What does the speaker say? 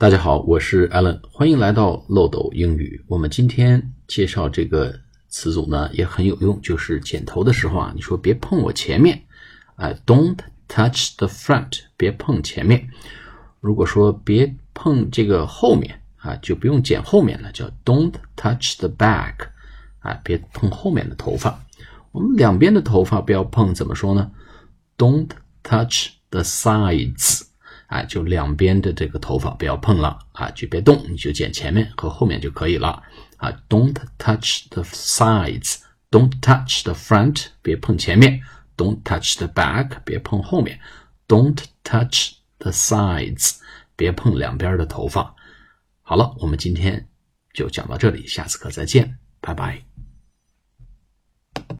大家好，我是 Alan，欢迎来到漏斗英语。我们今天介绍这个词组呢，也很有用，就是剪头的时候啊，你说别碰我前面，哎，Don't touch the front，别碰前面。如果说别碰这个后面啊，就不用剪后面了，叫 Don't touch the back，啊，别碰后面的头发。我们两边的头发不要碰，怎么说呢？Don't touch the sides。啊，就两边的这个头发不要碰了啊，就别动，你就剪前面和后面就可以了啊。Don't touch the sides，Don't touch the front，别碰前面；Don't touch the back，别碰后面；Don't touch the sides，别碰两边的头发。好了，我们今天就讲到这里，下次课再见，拜拜。